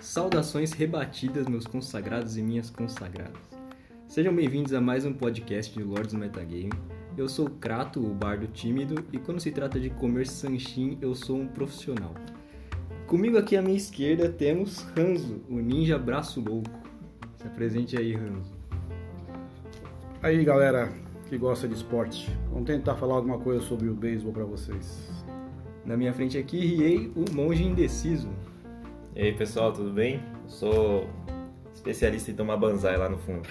Saudações rebatidas, meus consagrados e minhas consagradas. Sejam bem-vindos a mais um podcast de Lords Metagame. Eu sou o Krato, o bardo tímido, e quando se trata de comer sanchin, eu sou um profissional. Comigo aqui à minha esquerda temos Ranzo, o ninja braço louco. Se apresente aí, Ranzo. Aí, galera que gosta de esporte, vamos tentar falar alguma coisa sobre o beisebol para vocês. Na minha frente aqui, Riei, o monge indeciso. E aí pessoal, tudo bem? Eu sou especialista em tomar banzai lá no fundo.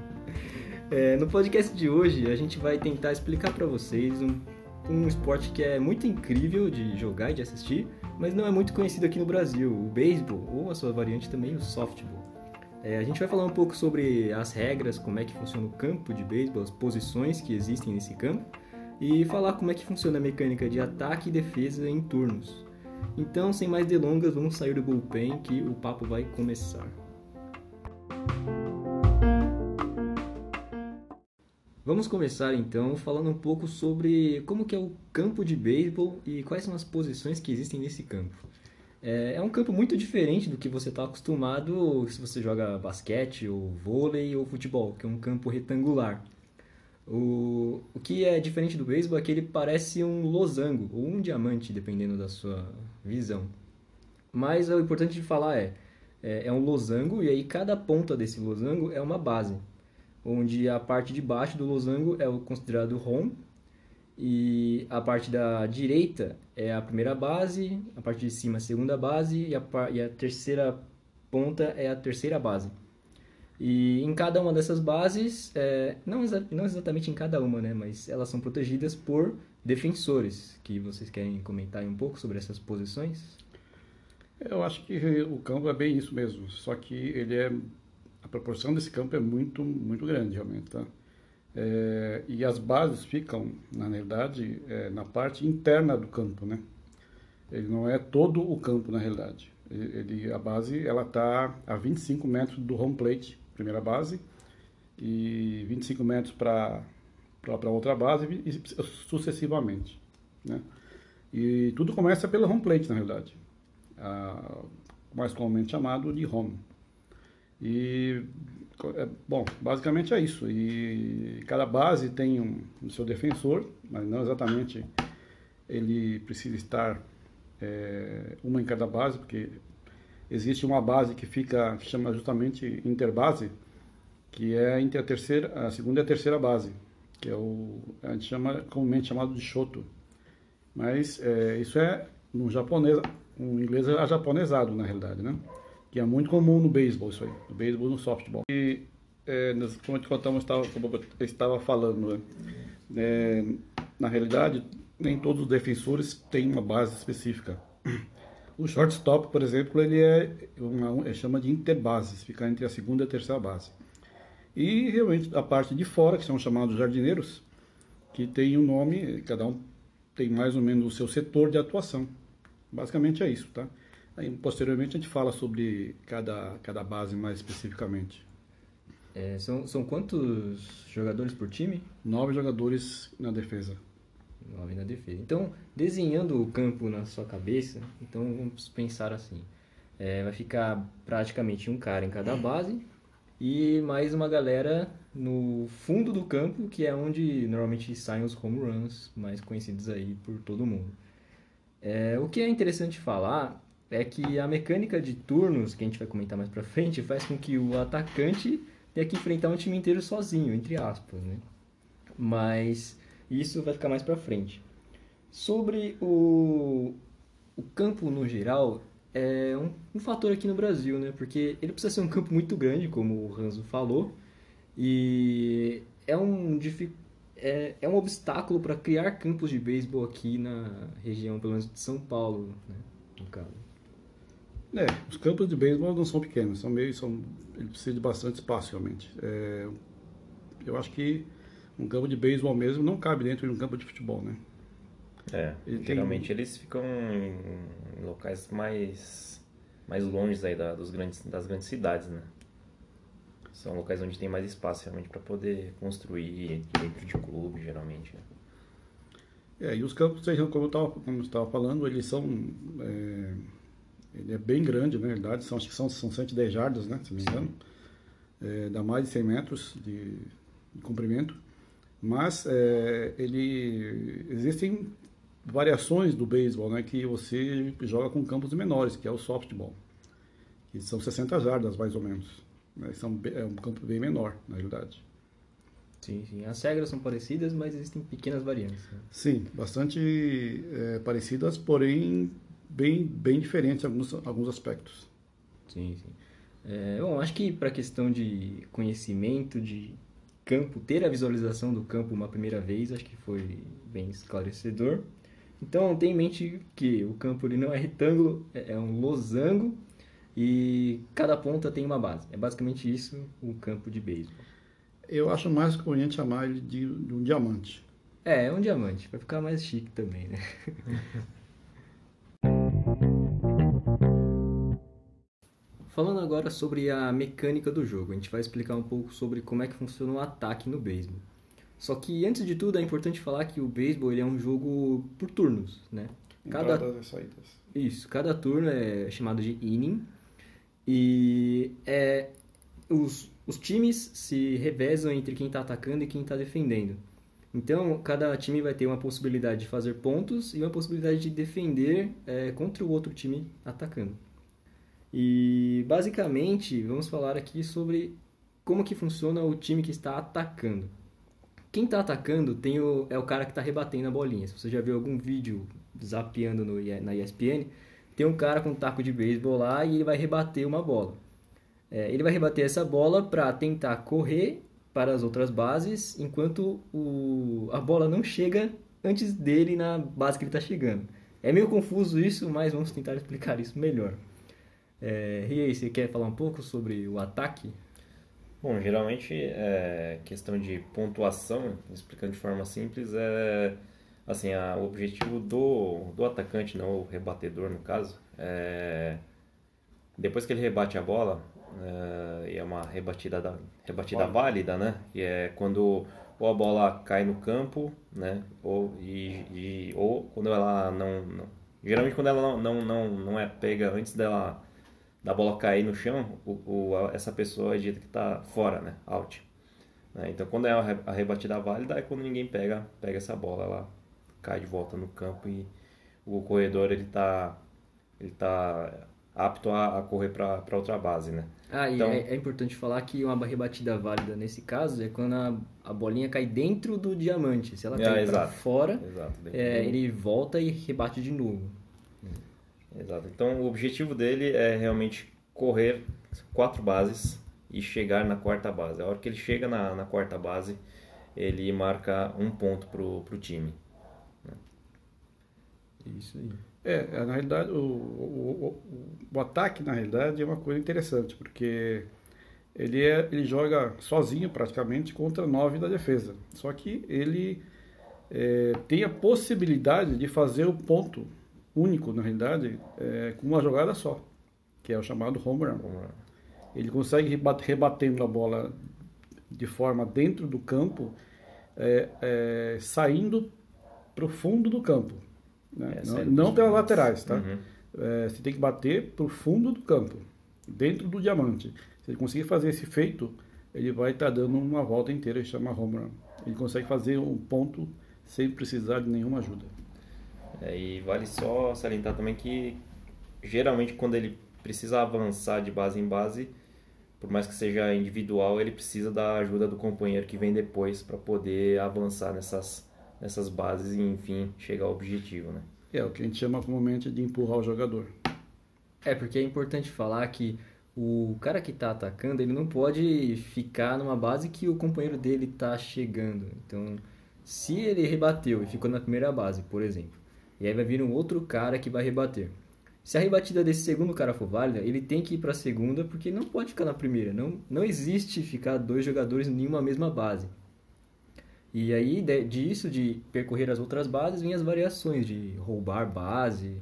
é, no podcast de hoje a gente vai tentar explicar para vocês um, um esporte que é muito incrível de jogar e de assistir, mas não é muito conhecido aqui no Brasil, o beisebol, ou a sua variante também, o softball. É, a gente vai falar um pouco sobre as regras, como é que funciona o campo de beisebol, as posições que existem nesse campo, e falar como é que funciona a mecânica de ataque e defesa em turnos. Então, sem mais delongas, vamos sair do bullpen que o papo vai começar. Vamos começar então falando um pouco sobre como que é o campo de beisebol e quais são as posições que existem nesse campo. É, é um campo muito diferente do que você está acostumado se você joga basquete, ou vôlei, ou futebol, que é um campo retangular. O, o que é diferente do beisebol é que ele parece um losango ou um diamante, dependendo da sua visão. Mas o importante de falar é, é, é um losango e aí cada ponta desse losango é uma base, onde a parte de baixo do losango é o considerado home e a parte da direita é a primeira base, a parte de cima a segunda base e a, e a terceira ponta é a terceira base. E em cada uma dessas bases, é, não, exa não exatamente em cada uma, né, mas elas são protegidas por defensores, que vocês querem comentar um pouco sobre essas posições? Eu acho que o campo é bem isso mesmo, só que ele é a proporção desse campo é muito muito grande realmente, tá? É, e as bases ficam, na verdade, é, na parte interna do campo, né? Ele não é todo o campo, na realidade. Ele, a base, ela está a 25 metros do home plate primeira base, e 25 metros para outra base e sucessivamente. Né? E tudo começa pelo home plate, na realidade, mais comumente chamado de home. E, bom, basicamente é isso. E cada base tem um, um seu defensor, mas não exatamente ele precisa estar é, uma em cada base, porque existe uma base que fica, que chama justamente interbase, que é entre a terceira, a segunda e a terceira base, que é o a gente chama comumente chamado de shoto. Mas é, isso é no japonês, no inglês é japonesado na realidade, né? Que é muito comum no beisebol isso aí, no beisebol no softball. E é, como eu estava, como eu estava falando, né? É, na realidade nem todos os defensores têm uma base específica. O shortstop, por exemplo, ele é uma, ele chama de interbases, fica entre a segunda e a terceira base. E realmente a parte de fora, que são chamados jardineiros, que tem um nome, cada um tem mais ou menos o seu setor de atuação. Basicamente é isso, tá? Aí, posteriormente a gente fala sobre cada, cada base mais especificamente. É, são, são quantos jogadores por time? Nove jogadores na defesa. 9 na defesa. Então, desenhando o campo na sua cabeça, então vamos pensar assim. É, vai ficar praticamente um cara em cada base e mais uma galera no fundo do campo, que é onde normalmente saem os home runs mais conhecidos aí por todo mundo. É, o que é interessante falar é que a mecânica de turnos, que a gente vai comentar mais pra frente, faz com que o atacante tenha que enfrentar um time inteiro sozinho, entre aspas, né? Mas isso vai ficar mais para frente. Sobre o, o campo no geral, é um, um, fator aqui no Brasil, né? Porque ele precisa ser um campo muito grande, como o Ranzo falou, e é um, é, é um obstáculo para criar campos de beisebol aqui na região, pelo menos de São Paulo, né? no caso. É, os campos de beisebol não são pequenos, são meio, são, ele precisa de bastante espaço realmente. É, eu acho que um campo de beisebol mesmo não cabe dentro de um campo de futebol, né? É, Ele geralmente tem... eles ficam em locais mais mais longe aí da, dos grandes, das grandes cidades, né? São locais onde tem mais espaço realmente para poder construir dentro de clube, geralmente. Né? É, e os campos, como eu estava falando, eles são. É, ele é bem grande, na verdade, são, acho que são, são 110 jardas, né, se não me engano. É, dá mais de 100 metros de, de comprimento. Mas é, ele existem variações do beisebol, né, que você joga com campos menores, que é o softball, que são 60 jardas mais ou menos. Né, são, é um campo bem menor, na realidade. Sim, sim. As regras são parecidas, mas existem pequenas variantes. Né? Sim, bastante é, parecidas, porém bem, bem diferentes em alguns, alguns aspectos. Sim, sim. É, bom, acho que para a questão de conhecimento de campo, ter a visualização do campo uma primeira vez, acho que foi bem esclarecedor. Então, tenha em mente que o campo ele não é retângulo, é, é um losango e cada ponta tem uma base. É basicamente isso o campo de beisebol. Eu acho mais conveniente chamar ele de, de um diamante. É, é um diamante, vai ficar mais chique também, né? Falando agora sobre a mecânica do jogo, a gente vai explicar um pouco sobre como é que funciona o ataque no beisebol. Só que antes de tudo é importante falar que o beisebol ele é um jogo por turnos, né? Cada e saídas. Isso, cada turno é chamado de inning e é os os times se revezam entre quem está atacando e quem está defendendo. Então, cada time vai ter uma possibilidade de fazer pontos e uma possibilidade de defender é, contra o outro time atacando. E, basicamente, vamos falar aqui sobre como que funciona o time que está atacando. Quem está atacando tem o, é o cara que está rebatendo a bolinha. Se você já viu algum vídeo zapeando no, na ESPN, tem um cara com um taco de beisebol lá e ele vai rebater uma bola. É, ele vai rebater essa bola para tentar correr para as outras bases, enquanto o, a bola não chega antes dele na base que ele está chegando. É meio confuso isso, mas vamos tentar explicar isso melhor. É, e aí, você quer falar um pouco sobre o ataque? Bom, geralmente é questão de pontuação, explicando de forma simples, é assim, a, o objetivo do, do atacante, não o rebatedor no caso, é depois que ele rebate a bola, uh, e é uma rebatida, da, rebatida válida, né? Que é quando ou a bola cai no campo, né? Ou, e, e ou quando ela não, não, Geralmente quando ela não, não, não, não é pega antes dela da bola cair no chão, o, o essa pessoa é dita que está fora, né? Out. Né? Então quando é a rebatida válida é quando ninguém pega, pega essa bola, ela cai de volta no campo e o corredor ele está ele tá apto a, a correr para outra base, né? Ah, e então, é, é, importante falar que uma rebatida válida nesse caso é quando a, a bolinha cai dentro do diamante. Se ela é, cai para fora, exato, é, ele volta e rebate de novo. Exato. Então o objetivo dele é realmente correr quatro bases e chegar na quarta base. A hora que ele chega na, na quarta base, ele marca um ponto pro, pro time. Né? Isso aí. É, é, na realidade, o, o, o, o, ataque, na realidade, é uma coisa interessante, porque ele, é, ele joga sozinho, praticamente, contra nove da defesa. Só que ele é, tem a possibilidade de fazer o ponto único, na realidade, é, com uma jogada só, que é o chamado home run. Ele consegue rebatendo a bola de forma dentro do campo, é, é, saindo para o fundo do campo. Né? não, não pelas laterais, tá? Uhum. É, você tem que bater para o fundo do campo, dentro do diamante. Se ele conseguir fazer esse feito, ele vai estar tá dando uma volta inteira, chama home run. Ele consegue fazer um ponto sem precisar de nenhuma ajuda. É, e vale só salientar também que geralmente quando ele precisa avançar de base em base, por mais que seja individual, ele precisa da ajuda do companheiro que vem depois para poder avançar nessas nessas bases e, enfim, chegar ao objetivo, né? É, o que a gente chama comumente de empurrar o jogador. É, porque é importante falar que o cara que está atacando, ele não pode ficar numa base que o companheiro dele está chegando. Então, se ele rebateu e ficou na primeira base, por exemplo, e aí vai vir um outro cara que vai rebater. Se a rebatida desse segundo cara for válida, ele tem que ir para a segunda porque não pode ficar na primeira. Não, não existe ficar dois jogadores em uma mesma base. E aí, disso, de percorrer as outras bases, vem as variações de roubar base.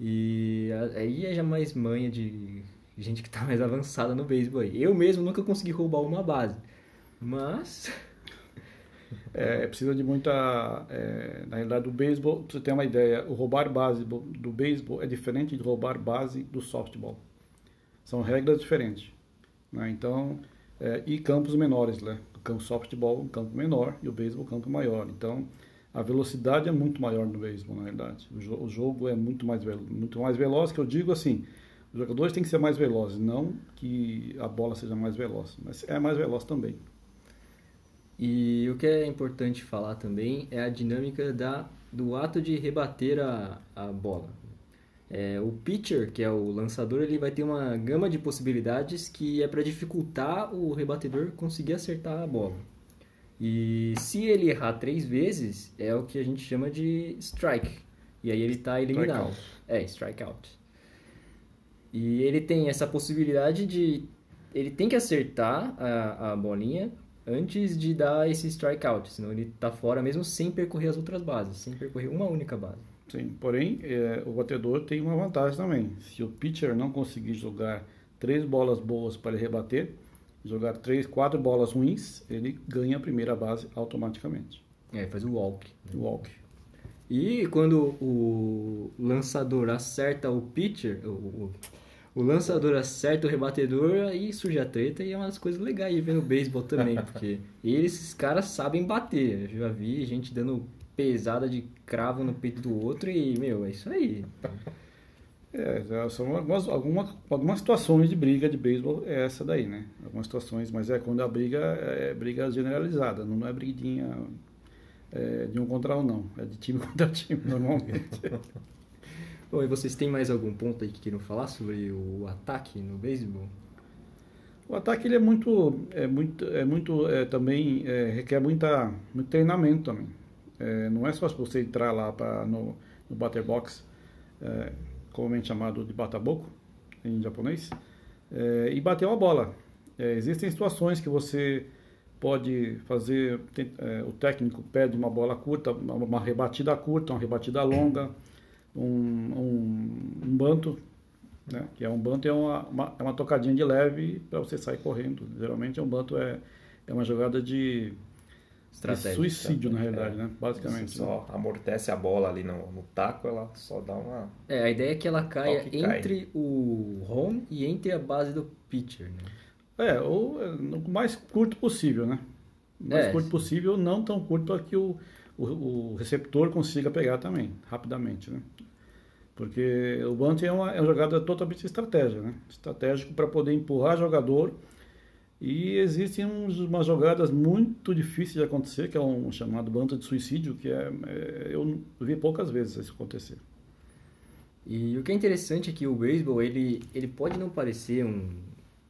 E aí é já mais manha de gente que está mais avançada no beisebol aí. Eu mesmo nunca consegui roubar uma base. Mas É, precisa de muita. É, na realidade, o beisebol, para você ter uma ideia, o roubar base do beisebol é diferente de roubar base do softball. São regras diferentes. Né? Então, é, e campos menores, né? O campo softball um campo menor e o beisebol um campo maior. Então, a velocidade é muito maior no beisebol, na verdade. O, jo o jogo é muito mais, muito mais veloz, que eu digo assim, os jogadores têm que ser mais velozes, não que a bola seja mais veloz, mas é mais veloz também. E o que é importante falar também é a dinâmica da, do ato de rebater a, a bola. É, o pitcher, que é o lançador, ele vai ter uma gama de possibilidades que é para dificultar o rebatedor conseguir acertar a bola. E se ele errar três vezes, é o que a gente chama de strike. E aí ele está eliminado. Strike é, strikeout. E ele tem essa possibilidade de. Ele tem que acertar a, a bolinha antes de dar esse strikeout, senão ele está fora mesmo sem percorrer as outras bases, sem percorrer uma única base. Sim, porém, é, o batedor tem uma vantagem também. Se o pitcher não conseguir jogar três bolas boas para ele rebater, jogar três, quatro bolas ruins, ele ganha a primeira base automaticamente. É, faz o walk. O walk. E quando o lançador acerta o pitcher, o, o lançador acerta o rebatedor, aí surge a treta e é uma das coisas legais de ver no beisebol também, porque eles, esses caras sabem bater. Eu já vi gente dando pesada de cravo no peito do outro e, meu, é isso aí. É, são algumas, algumas, algumas situações de briga de beisebol, é essa daí, né? Algumas situações, mas é quando a briga é briga generalizada, não é briguinha é, de um contra um, não. É de time contra time, normalmente. Bom, e vocês têm mais algum ponto aí que queiram falar sobre o ataque no beisebol? O ataque ele é muito, é muito, é muito é, também é, requer muita, muito treinamento também. É, não é só você entrar lá para no, no batter box, é, comumente chamado de bataboco em japonês, é, e bater uma bola. É, existem situações que você pode fazer, tem, o técnico pede uma bola curta, uma, uma rebatida curta, uma rebatida longa um, um, um banto, né? que é um banto é uma, uma, é uma tocadinha de leve para você sair correndo. Geralmente é um banto é, é uma jogada de, de suicídio, na realidade, é. né? basicamente. Você só amortece a bola ali no, no, taco, ela só dá uma... É, a ideia é que ela caia que entre cai. o home e entre a base do pitcher, né? É, ou o mais curto possível, né? O mais é, curto possível, não tão curto para que o, o, o, receptor consiga pegar também, rapidamente, né? Porque o bunt é uma, é uma jogada totalmente estratégia, né? Estratégico para poder empurrar jogador. E existem uns, umas jogadas muito difíceis de acontecer, que é um chamado bunt de suicídio, que é, é, eu vi poucas vezes isso acontecer. E o que é interessante é que o beisebol, ele, ele pode não parecer um,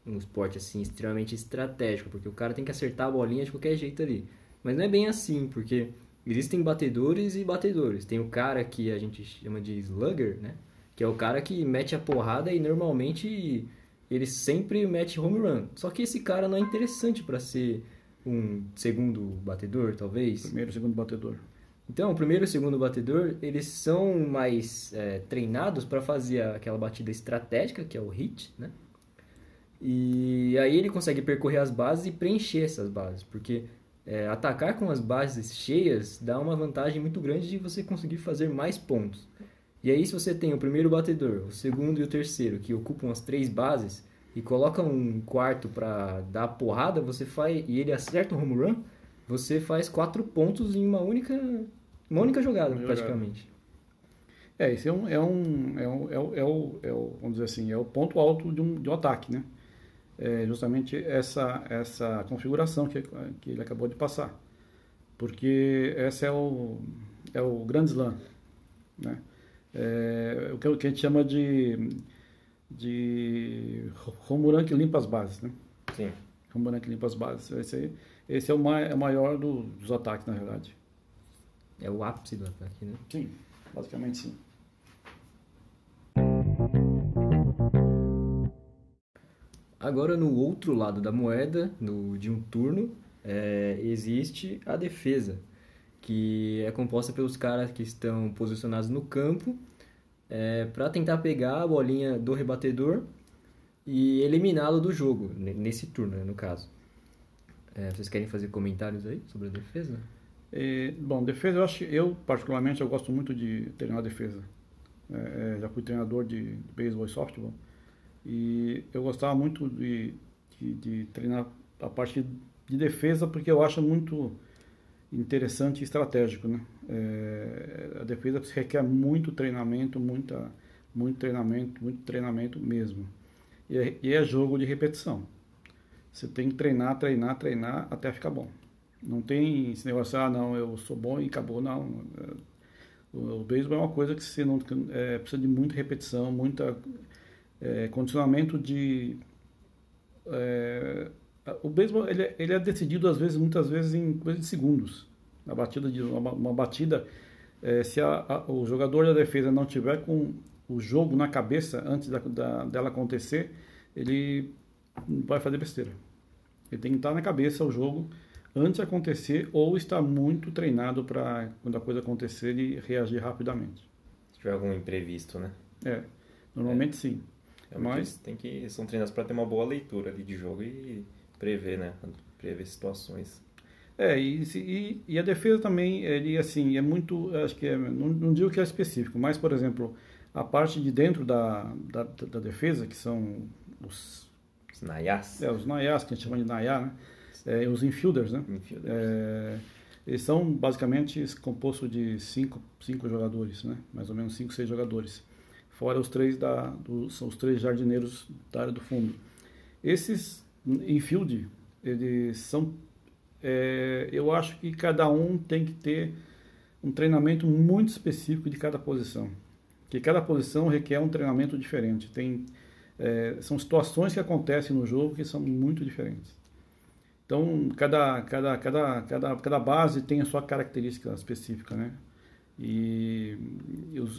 um esporte assim extremamente estratégico, porque o cara tem que acertar a bolinha de qualquer jeito ali. Mas não é bem assim, porque existem batedores e batedores. Tem o cara que a gente chama de slugger, né? Que é o cara que mete a porrada e normalmente ele sempre mete home run. Só que esse cara não é interessante para ser um segundo batedor, talvez. Primeiro, segundo batedor. Então, o primeiro e o segundo batedor, eles são mais é, treinados para fazer aquela batida estratégica, que é o hit, né? E aí ele consegue percorrer as bases e preencher essas bases, porque é, atacar com as bases cheias dá uma vantagem muito grande de você conseguir fazer mais pontos. E aí, se você tem o primeiro batedor, o segundo e o terceiro, que ocupam as três bases, e coloca um quarto para dar porrada, você faz e ele acerta o home run, você faz quatro pontos em uma única, uma única jogada, uma praticamente. Jogada. É, esse é um, é um, é um, é o, é o, é o, vamos dizer assim, é o ponto alto de um, de um ataque, né? É justamente essa, essa configuração que, que ele acabou de passar. Porque esse é o, é o Grand Slam. Né? É, o, que, a gente chama de, de home que limpa as bases. Né? Sim. Home que limpa as bases. Esse, aí, esse é o, mai, é o maior do, dos ataques, na verdade. É o ápice do ataque, né? Sim, basicamente sim. Agora, no outro lado da moeda, no, de um turno, é, existe a defesa, que é composta pelos caras que estão posicionados no campo é, para tentar pegar a bolinha do rebatedor e eliminá-lo do jogo, nesse turno, né, no caso. É, vocês querem fazer comentários aí sobre a defesa? É, bom, defesa eu acho, eu particularmente eu gosto muito de treinar defesa. É, é já fui treinador de beisebol e softball e eu gostava muito de, de, de, treinar a parte de defesa porque eu acho muito interessante e estratégico, né? É, a defesa requer muito treinamento, muita, muito treinamento, muito treinamento mesmo. E é, e é jogo de repetição. Você tem que treinar, treinar, treinar até ficar bom. Não tem esse negócio, ah, não, eu sou bom e acabou, não. O, o beisebol é uma coisa que você não é, precisa de muita repetição, muita é, condicionamento de é, o beisebol ele, é, ele, é decidido às vezes, muitas vezes em coisa de segundos. A batida de uma, uma batida, é, se a, a, o jogador da defesa não tiver com o jogo na cabeça antes da, da, dela acontecer, ele vai fazer besteira. Ele tem que estar na cabeça o jogo antes de acontecer ou estar muito treinado para quando a coisa acontecer ele reagir rapidamente. Se tiver algum imprevisto, né? É, normalmente é. sim. É Mas tem que são treinados para ter uma boa leitura ali de jogo e prever, né? Prever situações. É, e, e, e, a defesa também, ele assim, é muito, acho que é, não, não digo que é específico, mas, por exemplo, a parte de dentro da, da, da defesa, que são os os Nayas. É, os Nayas, que a gente chama de Nayá, né? É, os infielders, né? Infielders. É, eles são basicamente compostos de cinco, cinco jogadores, né? Mais ou menos cinco, seis jogadores. Fora os três da, do, são os três jardineiros da área do fundo. Esses infield, eles são, é, eu acho que cada um tem que ter um treinamento muito específico de cada posição, que cada posição requer um treinamento diferente. Tem é, são situações que acontecem no jogo que são muito diferentes. Então, cada, cada, cada, cada, cada base tem a sua característica específica, né? E,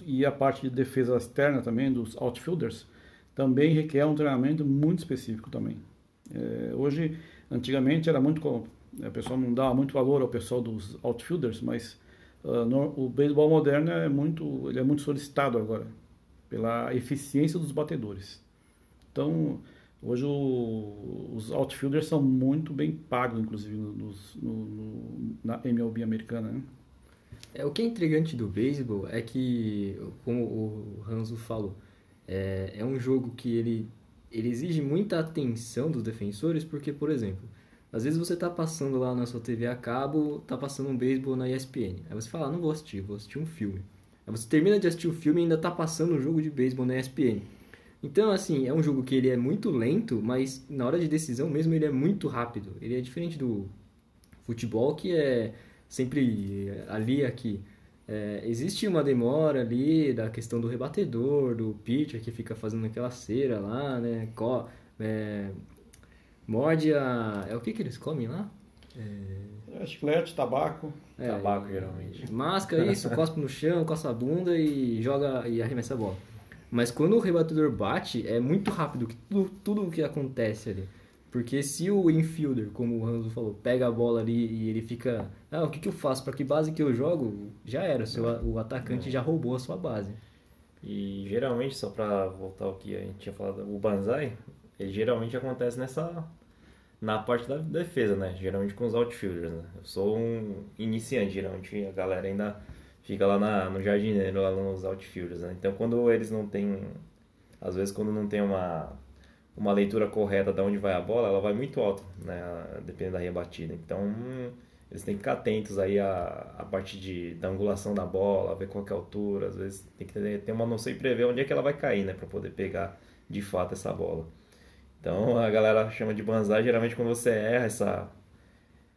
e a parte de defesa externa também, dos outfielders, também requer um treinamento muito específico também. É, hoje, antigamente era muito... A pessoa não dava muito valor ao pessoal dos outfielders, mas uh, no, o beisebol moderno é muito, ele é muito solicitado agora pela eficiência dos batedores. Então, hoje o, os outfielders são muito bem pagos, inclusive, no, no, na MLB americana, né? É, o que é intrigante do beisebol é que, como o Hanzo falou, é, é um jogo que ele, ele exige muita atenção dos defensores, porque, por exemplo, às vezes você está passando lá na sua TV a cabo, está passando um beisebol na ESPN. Aí você fala, ah, não vou assistir, vou assistir um filme. Aí você termina de assistir o filme e ainda está passando um jogo de beisebol na ESPN. Então, assim, é um jogo que ele é muito lento, mas na hora de decisão mesmo ele é muito rápido. Ele é diferente do futebol, que é sempre ali aqui. É, existe uma demora ali da questão do rebatedor, do pitcher que fica fazendo aquela cera lá, né? Co é, morde a... É o que que eles comem lá? É... é chiclete, tabaco. É, tabaco, geralmente. Masca isso, cospe no chão, coça a bunda e joga e arremessa a bola. Mas quando o rebatedor bate, é muito rápido que tudo, tudo o que acontece ali. Porque se o infielder, como o Ranzo falou, pega a bola ali e ele fica, ah, o que, que eu faço? Para que base que eu jogo? Já era, seu, o atacante é. já roubou a sua base. E geralmente, só para voltar ao que a gente tinha falado, o banzai, ele geralmente acontece nessa na parte da defesa, né? Geralmente com os outfielders, né? Eu sou um iniciante, geralmente a galera ainda fica lá na, no jardineiro, lá nos outfielders, né? Então quando eles não têm, às vezes quando não tem uma, uma leitura correta de onde vai a bola, ela vai muito alto, né? Dependendo da rebatida. Então eles têm que ficar atentos aí a, a parte de, da angulação da bola, ver qual é a altura, às vezes tem que ter, ter uma noção e prever onde é que ela vai cair, né? Para poder pegar de fato essa bola. Então a galera chama de banzai geralmente quando você erra essa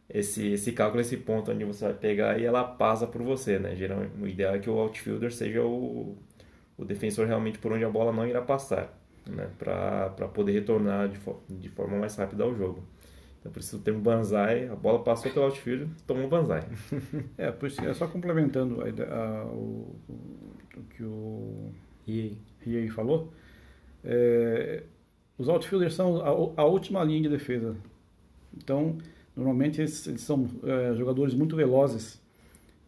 esse, esse cálculo, esse ponto onde você vai pegar e ela passa por você, né? Geralmente, o ideal é que o outfielder seja o, o defensor realmente por onde a bola não irá passar, né? Para poder retornar de, de forma mais rápida ao jogo. Então, por isso o termo banzai, a bola passou pelo outfielder, tomou um banzai. é, por isso, é só complementando a, a, o, o, que o Riei falou, é, os outfielders são a, a última linha de defesa. Então, Normalmente eles, eles são é, jogadores muito velozes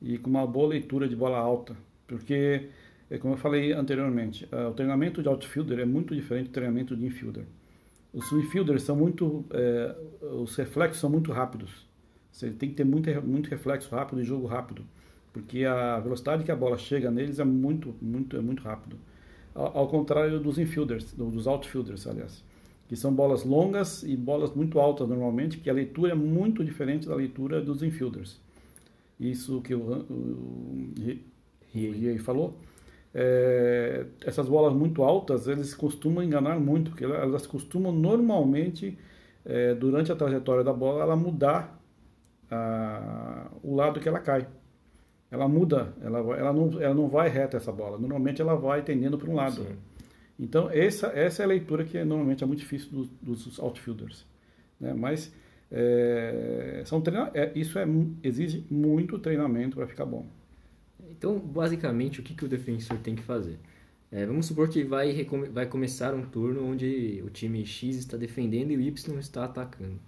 e com uma boa leitura de bola alta, porque, é, como eu falei anteriormente, é, o treinamento de outfielder é muito diferente do treinamento de infielder. os infielders são muito, é, os reflexos são muito rápidos. Você tem que ter muito, muito reflexo rápido e jogo rápido, porque a velocidade que a bola chega neles é muito, muito, é muito rápido. Ao, ao contrário dos infielders, dos outfielders, aliás, que são bolas longas e bolas muito altas normalmente, que a leitura é muito diferente da leitura dos infielders. Isso que o, o, o falou. É, essas bolas muito altas, eles costumam enganar muito, porque elas costumam normalmente, é, durante a trajetória da bola, ela mudar a, o lado que ela cai. Ela muda, ela, ela, não, ela não vai reta essa bola. Normalmente ela vai tendendo para um lado. Sim. Então, essa, essa é a leitura que normalmente é muito difícil do, dos outfielders. Né? Mas é, são treina, é, isso é, exige muito treinamento para ficar bom. Então, basicamente, o que, que o defensor tem que fazer? É, vamos supor que vai, vai começar um turno onde o time X está defendendo e o Y está atacando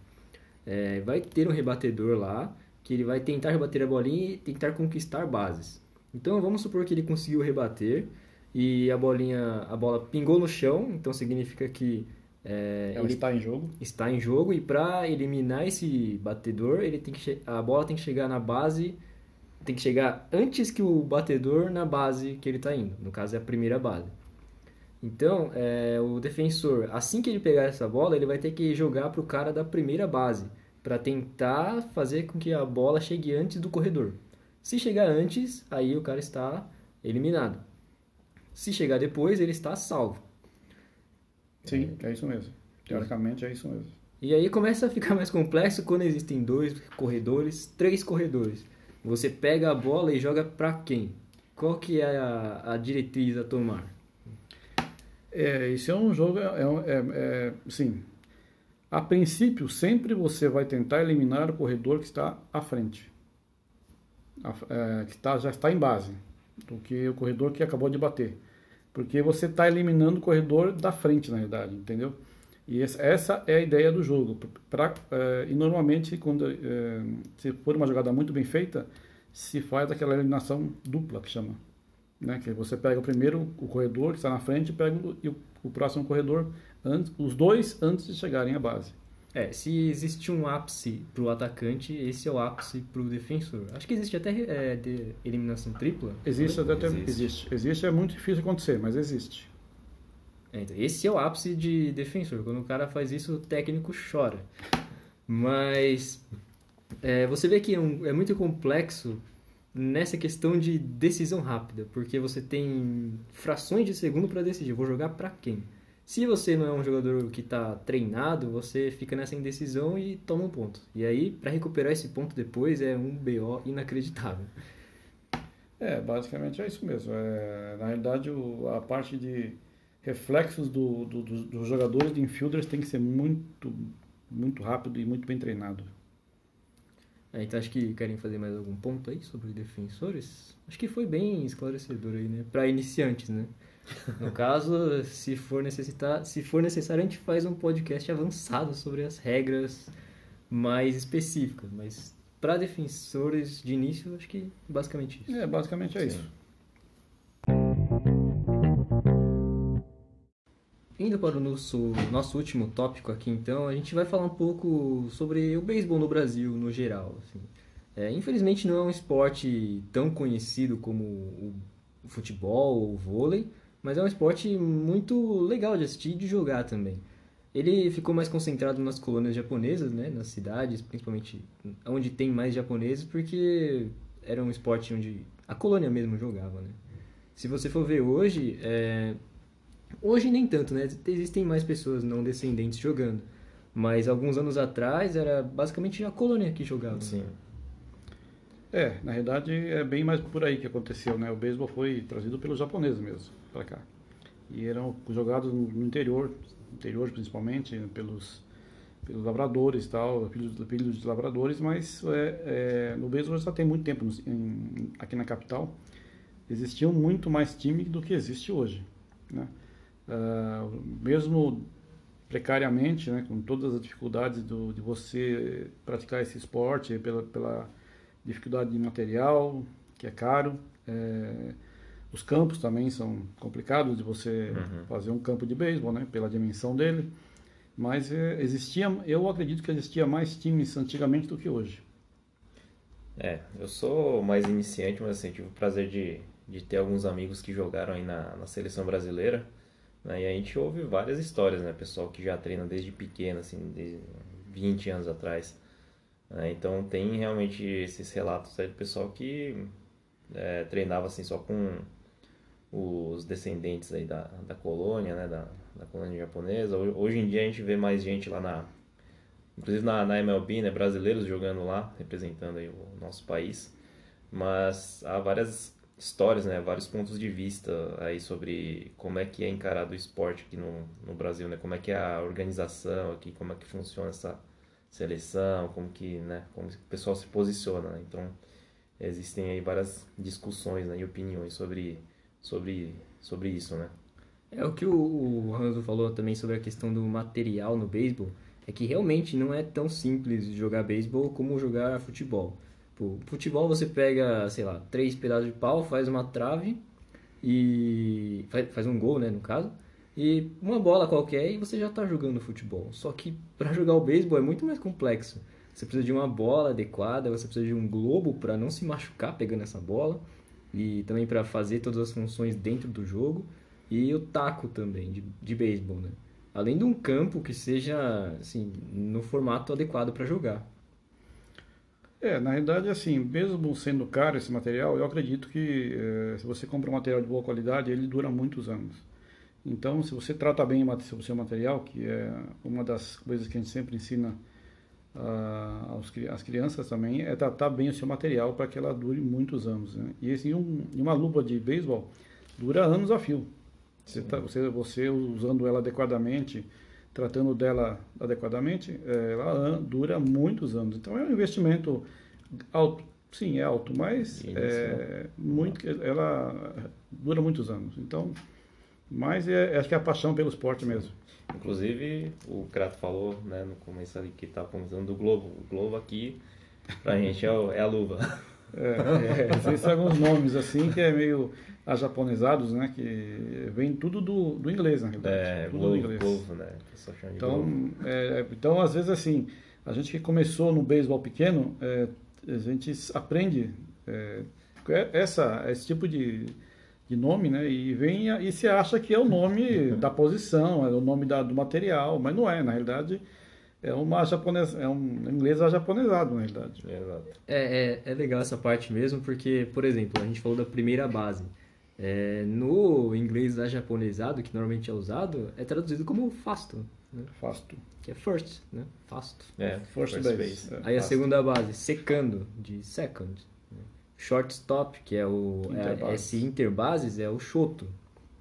é, vai ter um rebatedor lá, que ele vai tentar rebater a bolinha e tentar conquistar bases. Então vamos supor que ele conseguiu rebater e a bolinha, a bola pingou no chão, então significa que é, ela está em jogo. Está em jogo e para eliminar esse batedor, ele tem que a bola tem que chegar na base, tem que chegar antes que o batedor na base que ele está indo. No caso é a primeira base. Então, é, o defensor, assim que ele pegar essa bola, ele vai ter que jogar para o cara da primeira base, para tentar fazer com que a bola chegue antes do corredor. Se chegar antes, aí o cara está eliminado. Se chegar depois, ele está salvo. Sim, é, é isso mesmo. Teoricamente é isso mesmo. E aí começa a ficar mais complexo quando existem dois corredores, três corredores. Você pega a bola e joga para quem? Qual que é a, a diretriz a tomar? É, isso é um jogo, é, é, é, é, sim. A princípio, sempre você vai tentar eliminar o corredor que está à frente, a, é, que tá, já está em base, do que o corredor que acabou de bater. Porque você está eliminando o corredor da frente, na verdade, entendeu? E essa é a ideia do jogo. Pra, é, e normalmente, quando é, se for uma jogada muito bem feita, se faz aquela eliminação dupla, que chama. Né? Que você pega o primeiro, o corredor que está na frente, e pega o, e o, o próximo corredor, antes, os dois antes de chegarem à base. É, se existe um ápice para o atacante, esse é o ápice para o defensor. Acho que existe até é, de eliminação tripla. Existe, até existe. existe. Existe, é muito difícil acontecer, mas existe. É, então, esse é o ápice de defensor. Quando o cara faz isso, o técnico chora. Mas é, você vê que é, um, é muito complexo nessa questão de decisão rápida, porque você tem frações de segundo para decidir, vou jogar para quem? Se você não é um jogador que está treinado, você fica nessa indecisão e toma um ponto. E aí, para recuperar esse ponto depois, é um BO inacreditável. É, basicamente é isso mesmo. É, na realidade, o, a parte de reflexos do, do, do, dos jogadores de infielders tem que ser muito, muito rápido e muito bem treinado. É, então acho que querem fazer mais algum ponto aí sobre defensores? Acho que foi bem esclarecedor aí, né? Para iniciantes, né? No caso, se for, necessitar, se for necessário, a gente faz um podcast avançado sobre as regras mais específicas. Mas para defensores de início, acho que basicamente isso. É, basicamente é Sim. isso. Indo para o nosso, nosso último tópico aqui, então, a gente vai falar um pouco sobre o beisebol no Brasil, no geral. Assim. É, infelizmente, não é um esporte tão conhecido como o, futebol ou o vôlei, mas é um esporte muito legal de assistir e de jogar também. Ele ficou mais concentrado nas colônias japonesas, né, nas cidades, principalmente onde tem mais japoneses, porque era um esporte onde a colônia mesmo jogava, né. Se você for ver hoje, é, Hoje nem tanto, né? Existem mais pessoas não descendentes jogando. Mas alguns anos atrás era basicamente a colônia que jogava. Sim. É, na realidade é bem mais por aí que aconteceu, né? O beisebol foi trazido pelos japoneses mesmo para cá. E eram jogados no interior, interior principalmente, pelos pelos lavradores e tal, filhos, filhos de lavradores, mas é, é, no beisebol já tem muito tempo em, aqui na capital. Existiam muito mais times do que existe hoje, né? Uh, mesmo precariamente, né, com todas as dificuldades do, de você praticar esse esporte, pela, pela dificuldade de material, que é caro. É, os campos também são complicados de você uhum. fazer um campo de beisebol, né, pela dimensão dele. Mas é, existia, eu acredito que existia mais times antigamente do que hoje. É, eu sou mais iniciante, mas assim, tive o prazer de, de ter alguns amigos que jogaram aí na, na seleção brasileira. Né? E a gente ouve várias histórias, né? Pessoal que já treina desde pequeno, assim, desde 20 anos atrás. Né? Então tem realmente esses relatos aí do pessoal que é, treinava assim só com os descendentes aí da, da colônia, né? Da, da colônia japonesa. Hoje em dia a gente vê mais gente lá na... Inclusive na, na MLB, né? Brasileiros jogando lá, representando aí o nosso país. Mas há várias histórias, né, vários pontos de vista aí sobre como é que é encarado o esporte aqui no, no Brasil, né, como é que é a organização aqui, como é que funciona essa seleção, como que, né, como o pessoal se posiciona, né? então existem aí várias discussões né, e opiniões sobre, sobre, sobre isso, né. É o que o, Hanzo falou também sobre a questão do material no beisebol, é que realmente não é tão simples jogar beisebol como jogar futebol. Tipo, futebol você pega, sei lá, três pedaços de pau, faz uma trave e faz, um gol, né, no caso, e uma bola qualquer e você já está jogando futebol. Só que para jogar o beisebol é muito mais complexo. Você precisa de uma bola adequada, você precisa de um globo para não se machucar pegando essa bola e também para fazer todas as funções dentro do jogo e o taco também de, de beisebol, né? Além de um campo que seja assim no formato adequado para jogar. É, na realidade, assim, mesmo sendo caro esse material, eu acredito que é, se você compra um material de boa qualidade, ele dura muitos anos. Então, se você trata bem o seu material, que é uma das coisas que a gente sempre ensina aos, às crianças também, é tratar bem o seu material para que ela dure muitos anos. Né? E assim, um, uma luva de beisebol dura anos a fio. Você, tá, você, você usando ela adequadamente, tratando dela adequadamente, é, ela dura muitos anos. Então é um investimento alto, sim, é alto, mas é, muito, ela dura muitos anos. Então, mas é, acho que é a paixão pelo esporte mesmo. Inclusive, o Crato falou né, no começo ali que estava comentando do Globo. O Globo aqui, pra gente, é, é a luva. É, é, existem alguns nomes assim que é meio japonesados, né? Que vem tudo do, do inglês, na realidade. É, tudo Globo, do inglês. Globo, né? Então, é, então, às vezes, assim, a gente que começou no beisebol pequeno, é, a gente aprende é, essa, esse tipo de, de nome, né? E vem e se acha que é o nome da posição, é o nome da, do material, mas não é, na realidade é uma japonesa, é um inglês japonesado, na realidade. É, é, é legal essa parte mesmo, porque, por exemplo, a gente falou da primeira base. É, no inglês japonesado, que normalmente é usado, é traduzido como fasto. Né? Fasto. Que é first, né? Fasto. É, first, first base. base. É, Aí fasto. a segunda base, secando, de second. Né? Shortstop, que é o... É, esse interbases é o shoto,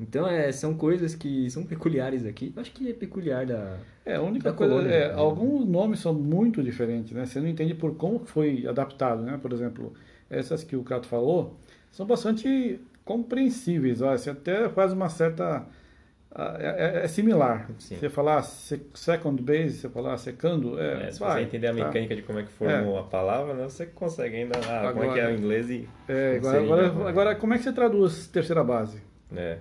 então, é, são coisas que são peculiares aqui. Eu acho que é peculiar da. É, a única coisa. Colônia, é, né? Alguns nomes são muito diferentes, né? Você não entende por como foi adaptado, né? Por exemplo, essas que o Cato falou são bastante compreensíveis. Ó. Você até faz uma certa. É, é, é similar. Sim. Você falar second base, você falar secando, é, é se vai, você entender a tá. mecânica tá. de como é que formou é. a palavra, né, você consegue ainda ah, agora, como é que é o inglês e é, agora, agora, agora, como é que você traduz terceira base? É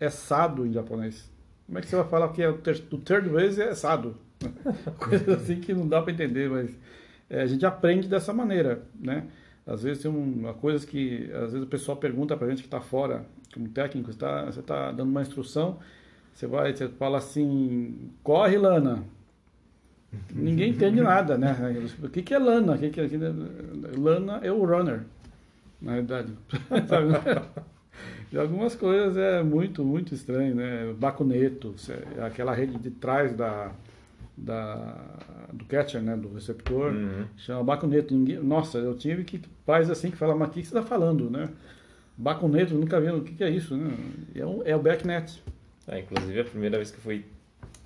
é sado em japonês. Como é que você vai falar que é o, ter, o third base é sado? Coisa assim que não dá para entender, mas é, a gente aprende dessa maneira, né? Às vezes tem uma coisa que às vezes o pessoal pergunta para a gente que está fora, como técnico, você está dando uma instrução, você vai, você fala assim, corre lana. Ninguém entende nada, né? O que, que é lana? O que, que é, lana é o runner, na verdade. E algumas coisas é muito, muito estranho, né? Bacuneto, aquela rede de trás da, da, do catcher, né? Do receptor, uhum. chama bacuneto. Ninguém, nossa, eu tive que faz assim que fala, mas o que, você está falando, né? Bacuneto, nunca vi, o que, que é isso, né? É, um, é o backnet. É, inclusive a primeira vez que eu fui,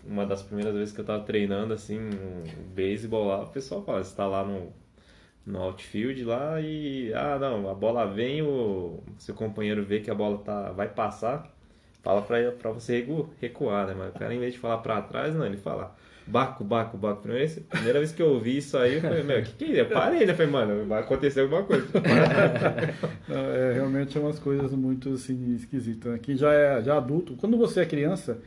uma das primeiras vezes que eu estava treinando assim, o beisebol lá, o pessoal fala, você está lá no no outfield lá e ah não a bola vem o seu companheiro vê que a bola tá vai passar fala para você recuar né mas o cara em vez de falar para trás não ele fala baco baco baco primeira vez, primeira vez que eu ouvi isso aí eu falei meu que que é eu parei né falei mano vai acontecer alguma coisa é realmente é umas coisas muito assim esquisitas né? que já é já adulto quando você é criança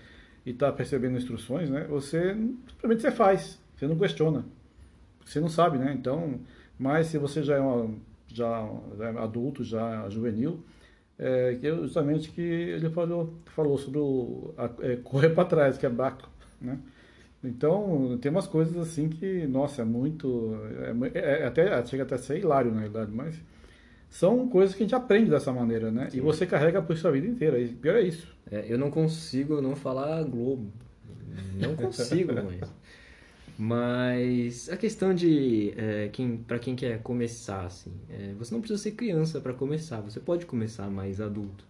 e está percebendo instruções, né? Você simplesmente você faz, você não questiona, você não sabe, né? Então, mas se você já é uma, já, já é adulto, já juvenil, é, que é justamente que ele falou, falou sobre o a, é, correr para trás, que é baco, né? Então, tem umas coisas assim que, nossa, é muito. É, é, é até, chega até a ser hilário, na verdade, mas são coisas que a gente aprende dessa maneira, né? Sim. E você carrega por sua vida inteira. E pior é isso. É, eu não consigo não falar Globo. Não consigo, mas. Mas a questão de é, quem, para quem quer começar, assim, é, você não precisa ser criança para começar. Você pode começar mais adulto.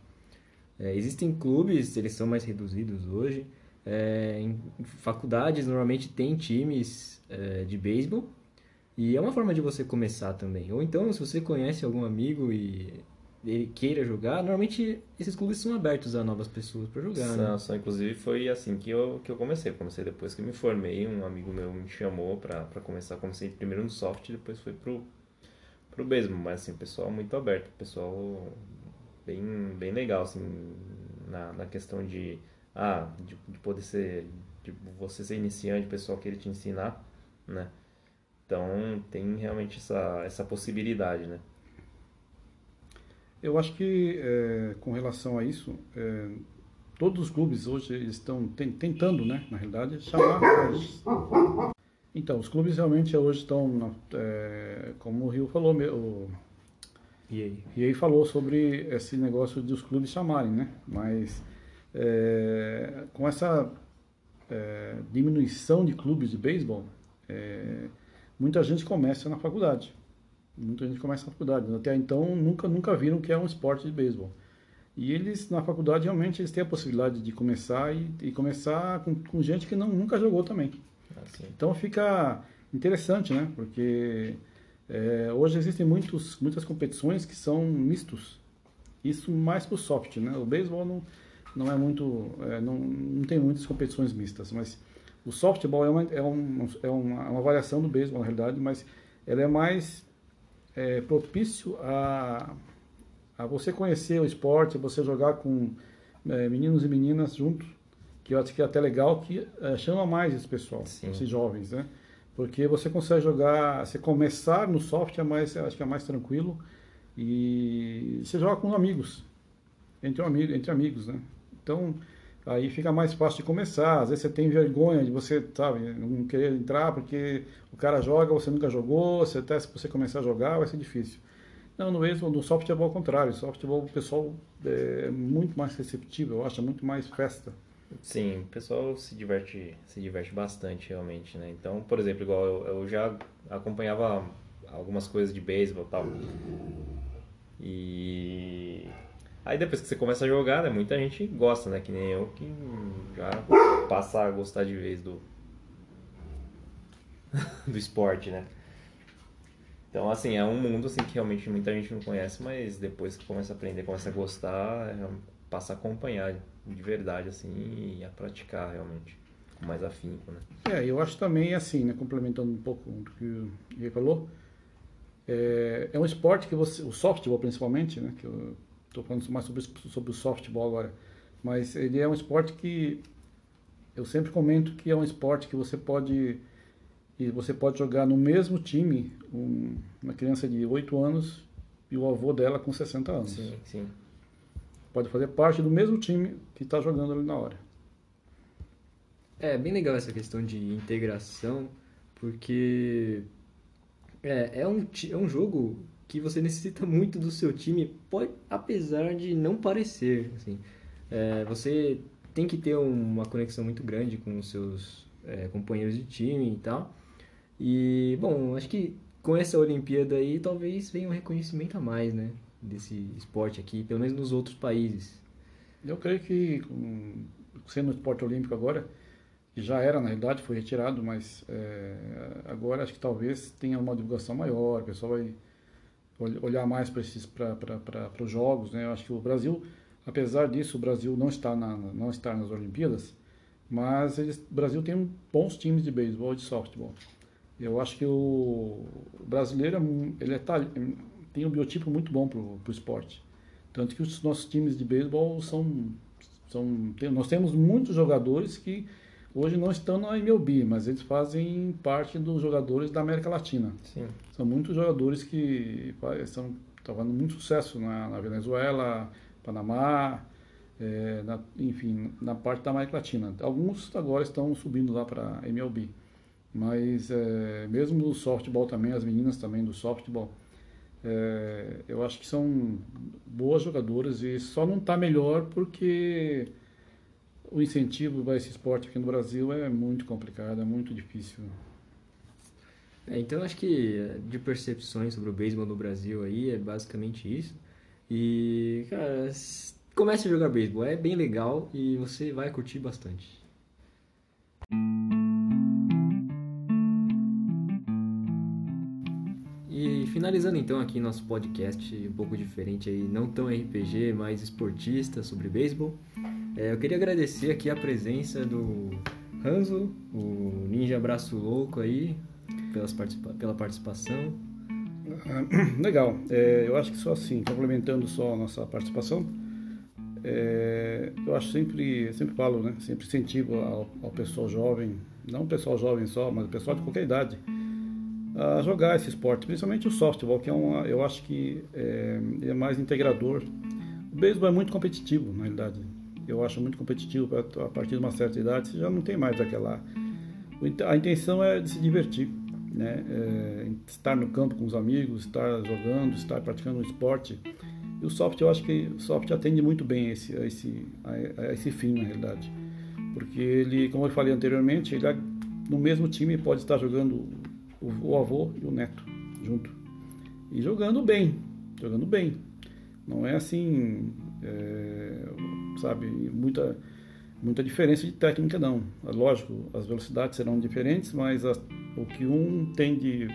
É, existem clubes, eles são mais reduzidos hoje. É, em faculdades normalmente tem times é, de beisebol e é uma forma de você começar também. Ou então, se você conhece algum amigo e ele queira jogar, normalmente esses clubes são abertos a novas pessoas para jogar. São, né? só, inclusive foi assim que eu, que eu comecei. Comecei depois que me formei, um amigo meu me chamou para começar. Comecei primeiro no soft, depois foi pro, pro beisebol. Mas assim, pessoal muito aberto, pessoal bem, bem legal, assim, na, na questão de ah, de, de poder ser, de você ser iniciante, o pessoal querer te ensinar, né? Então tem realmente essa, essa possibilidade, né? Eu acho que é, com relação a isso, é, todos os clubes hoje estão tentando, né, na realidade, chamar. Então, os clubes realmente hoje estão, é, como o Rio falou, o e aí? E aí falou sobre esse negócio de os clubes chamarem, né? Mas é, com essa é, diminuição de clubes de beisebol, muita gente começa na faculdade. Muita gente começa na faculdade. Até então nunca nunca viram que é um esporte de beisebol. E eles na faculdade realmente eles têm a possibilidade de começar e, e começar com, com, gente que não, nunca jogou também. Assim. Então fica interessante, né? Porque é, hoje existem muitos, muitas competições que são mistos. Isso mais para o soft, né? O beisebol não não é muito, é, não, não tem muitas competições mistas, mas o softball é uma, é, um, é uma, uma variação do beisebol na realidade, mas ela é mais é, propício a, a você conhecer o esporte, você jogar com é, meninos e meninas juntos, que eu acho que é até legal, que é, chama mais esse pessoal, Sim. esses jovens, né? Porque você consegue jogar, você começar no soft é mais, acho que é mais tranquilo e você joga com amigos, entre, um amigo, entre amigos, né? Então, aí fica mais fácil de começar. Às vezes você tem vergonha de você, sabe, não querer entrar porque o cara joga, você nunca jogou, você até se você começar a jogar vai ser difícil. Não, no mesmo, no softball ao contrário. No softball o pessoal é muito mais receptivo, eu acho, muito mais festa. Sim, o pessoal se diverte, se diverte bastante realmente, né? Então, por exemplo, igual eu, eu já acompanhava algumas coisas de beisebol e tal. E Aí depois que você começa a jogar, né, muita gente gosta, né? Que nem eu, que já passa a gostar de vez do, do esporte, né? Então, assim, é um mundo assim, que realmente muita gente não conhece, mas depois que começa a aprender, começa a gostar, é, passa a acompanhar de verdade, assim, e a praticar realmente, com mais afinco, né? É, eu acho também, assim, né, complementando um pouco do que o Gui falou, é, é um esporte que você, o softball principalmente, né, que eu estou falando mais sobre, sobre o softball agora, mas ele é um esporte que eu sempre comento que é um esporte que você pode e você pode jogar no mesmo time um, uma criança de 8 anos e o avô dela com 60 anos. Sim, sim. Pode fazer parte do mesmo time que está jogando ali na hora. É bem legal essa questão de integração, porque é, é, um, é um jogo que você necessita muito do seu time, pode, apesar de não parecer. Assim, é, você tem que ter uma conexão muito grande com os seus é, companheiros de time e tal. E, bom, acho que com essa Olimpíada aí, talvez venha um reconhecimento a mais, né? Desse esporte aqui, pelo menos nos outros países. Eu creio que, sendo esporte olímpico agora, que já era na realidade, foi retirado, mas é, agora acho que talvez tenha uma divulgação maior, o pessoal vai olhar mais para os jogos, né? Eu acho que o Brasil, apesar disso, o Brasil não está na, não está nas Olimpíadas, mas eles, o Brasil tem bons times de beisebol e de softball. Eu acho que o brasileiro ele é, tem um biotipo muito bom para o esporte, tanto que os nossos times de beisebol são São, tem, nós temos muitos jogadores que hoje não estão na MLB, mas eles fazem parte dos jogadores da América Latina. Sim. São muitos jogadores que estão fazendo muito sucesso na, na Venezuela, Panamá, é, na, enfim, na parte da América Latina. Alguns agora estão subindo lá para a MLB. Mas é, mesmo no softball também, as meninas também do softball, é, eu acho que são boas jogadoras e só não está melhor porque o incentivo para esse esporte aqui no Brasil é muito complicado, é muito difícil. É, então acho que de percepções sobre o beisebol no Brasil aí é basicamente isso. E, cara, comece a jogar beisebol, é bem legal e você vai curtir bastante. finalizando então aqui nosso podcast um pouco diferente aí, não tão RPG, mais esportista sobre beisebol. É, eu queria agradecer aqui a presença do Hanzo, o Ninja Braço Louco aí, pelas participa pela participação. legal, é, eu acho que só assim, complementando só a nossa participação, é, eu acho sempre, sempre falo, né, sempre incentivo ao, ao pessoal jovem, não o pessoal jovem só, mas o pessoal de qualquer idade, a jogar esse esporte, principalmente o softball, que é uma, eu acho que é, é mais integrador. O beisebol é muito competitivo, na realidade. Eu acho muito competitivo a partir de uma certa idade, você já não tem mais aquela. A intenção é de se divertir, né? É, estar no campo com os amigos, estar jogando, estar praticando um esporte. E o soft, eu acho que o soft atende muito bem esse, a esse, a esse fim, na realidade. Porque ele, como eu falei anteriormente, ele no mesmo time pode estar jogando o avô e o neto junto. E jogando bem, jogando bem. Não é assim, é, sabe, muita, muita diferença de técnica não. É lógico, as velocidades serão diferentes, mas a, o que um tem de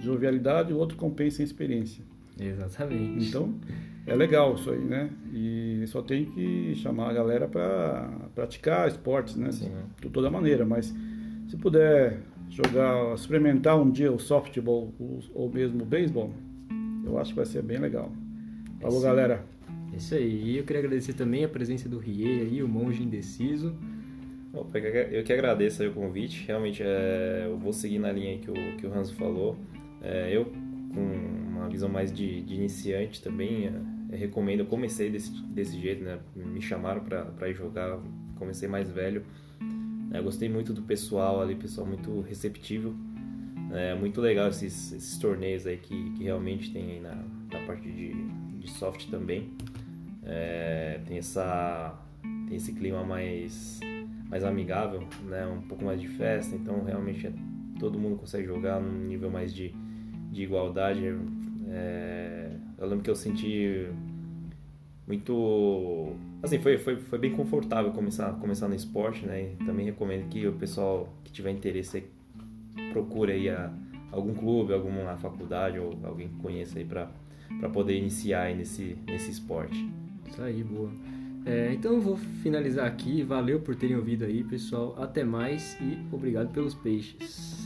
jovialidade, o outro compensa em experiência. Exatamente. Então, é legal isso aí, né? E só tem que chamar a galera para praticar esportes, né? Sim. De toda maneira, mas se puder jogar, experimentar um dia o softball ou mesmo o beisebol, eu acho que vai ser bem legal. Falou, Esse, galera. Isso aí. E eu queria agradecer também a presença do Rie aí, o monge indeciso. Opa, eu que agradeço o convite. Realmente, é, eu vou seguir na linha que o, que o Hans falou. É, eu, com uma visão mais de, de iniciante também, é, recomendo. Eu comecei desse, desse jeito, né? Me chamaram para ir jogar, comecei mais velho. É, gostei muito do pessoal ali, pessoal muito receptivo. É muito legal esses, esses torneios aí que, que realmente tem aí na, na parte de, de soft também. É, tem, essa, tem esse clima mais, mais amigável, né? um pouco mais de festa, então realmente é, todo mundo consegue jogar num nível mais de, de igualdade. É, eu lembro que eu senti muito assim foi, foi, foi bem confortável começar começar no esporte né e também recomendo que o pessoal que tiver interesse procure aí a, algum clube alguma faculdade ou alguém que conheça aí para poder iniciar aí nesse nesse esporte isso aí boa. É, então eu vou finalizar aqui. Valeu por terem ouvido aí pessoal. Até mais e obrigado pelos peixes